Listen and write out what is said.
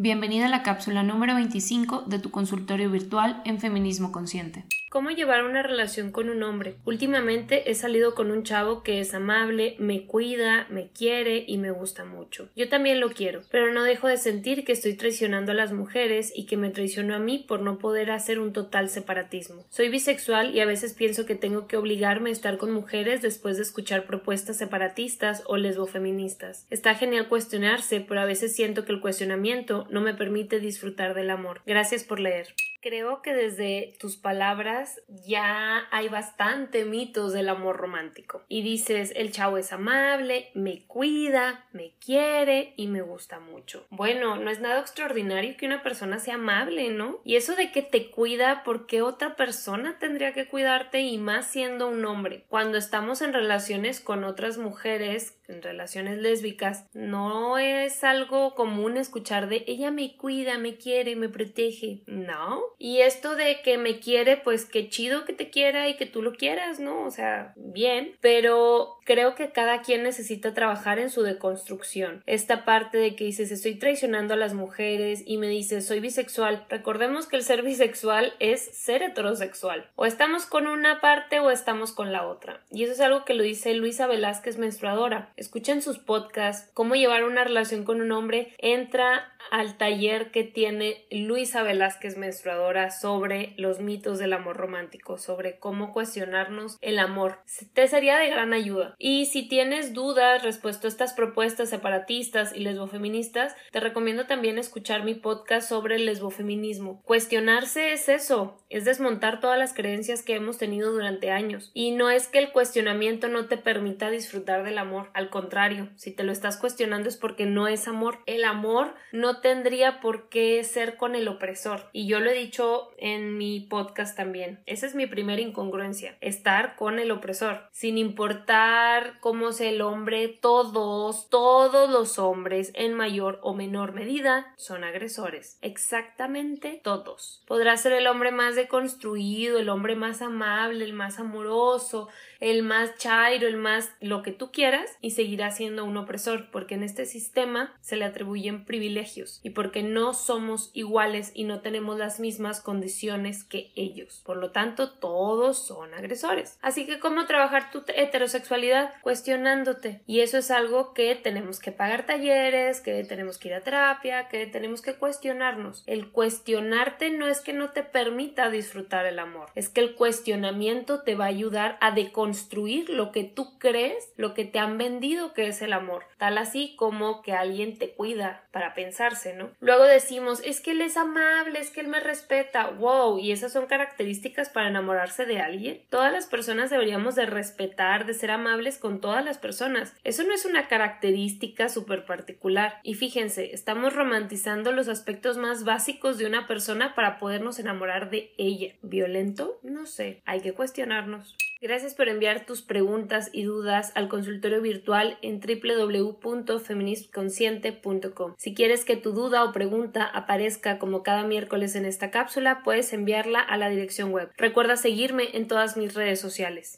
Bienvenida a la cápsula número 25 de tu consultorio virtual en Feminismo Consciente. ¿Cómo llevar una relación con un hombre? Últimamente he salido con un chavo que es amable, me cuida, me quiere y me gusta mucho. Yo también lo quiero, pero no dejo de sentir que estoy traicionando a las mujeres y que me traicionó a mí por no poder hacer un total separatismo. Soy bisexual y a veces pienso que tengo que obligarme a estar con mujeres después de escuchar propuestas separatistas o lesbofeministas. Está genial cuestionarse, pero a veces siento que el cuestionamiento no me permite disfrutar del amor. Gracias por leer. Creo que desde tus palabras ya hay bastante mitos del amor romántico. Y dices, el chavo es amable, me cuida, me quiere y me gusta mucho. Bueno, no es nada extraordinario que una persona sea amable, ¿no? Y eso de que te cuida, ¿por qué otra persona tendría que cuidarte y más siendo un hombre? Cuando estamos en relaciones con otras mujeres, en relaciones lésbicas, no es algo común escuchar de ella me cuida, me quiere, me protege. No, y esto de que me quiere, pues qué chido que te quiera y que tú lo quieras, ¿no? O sea, bien, pero creo que cada quien necesita trabajar en su deconstrucción. Esta parte de que dices estoy traicionando a las mujeres y me dices soy bisexual. Recordemos que el ser bisexual es ser heterosexual. O estamos con una parte o estamos con la otra. Y eso es algo que lo dice Luisa Velázquez menstruadora. Escuchen sus podcasts, cómo llevar una relación con un hombre. Entra al taller que tiene Luisa Velázquez menstruadora sobre los mitos del amor romántico, sobre cómo cuestionarnos el amor. Te sería de gran ayuda. Y si tienes dudas respecto a estas propuestas separatistas y lesbofeministas, te recomiendo también escuchar mi podcast sobre el lesbofeminismo. Cuestionarse es eso, es desmontar todas las creencias que hemos tenido durante años. Y no es que el cuestionamiento no te permita disfrutar del amor, al contrario, si te lo estás cuestionando es porque no es amor. El amor no tendría por qué ser con el opresor. Y yo lo he dicho en mi podcast también. Esa es mi primera incongruencia, estar con el opresor, sin importar cómo es el hombre, todos, todos los hombres en mayor o menor medida son agresores. Exactamente todos. Podrá ser el hombre más deconstruido, el hombre más amable, el más amoroso, el más chairo, el más lo que tú quieras y seguirá siendo un opresor porque en este sistema se le atribuyen privilegios y porque no somos iguales y no tenemos las mismas condiciones que ellos. Por lo tanto, todos son agresores. Así que, ¿cómo trabajar tu heterosexualidad? Cuestionándote. Y eso es algo que tenemos que pagar talleres, que tenemos que ir a terapia, que tenemos que cuestionarnos. El cuestionarte no es que no te permita disfrutar el amor, es que el cuestionamiento te va a ayudar a deconstruir construir lo que tú crees, lo que te han vendido que es el amor, tal así como que alguien te cuida para pensarse, ¿no? Luego decimos, es que él es amable, es que él me respeta, wow, y esas son características para enamorarse de alguien. Todas las personas deberíamos de respetar, de ser amables con todas las personas. Eso no es una característica súper particular. Y fíjense, estamos romantizando los aspectos más básicos de una persona para podernos enamorar de ella. ¿Violento? No sé, hay que cuestionarnos. Gracias por enviar tus preguntas y dudas al consultorio virtual en www.feministconsciente.com. Si quieres que tu duda o pregunta aparezca como cada miércoles en esta cápsula, puedes enviarla a la dirección web. Recuerda seguirme en todas mis redes sociales.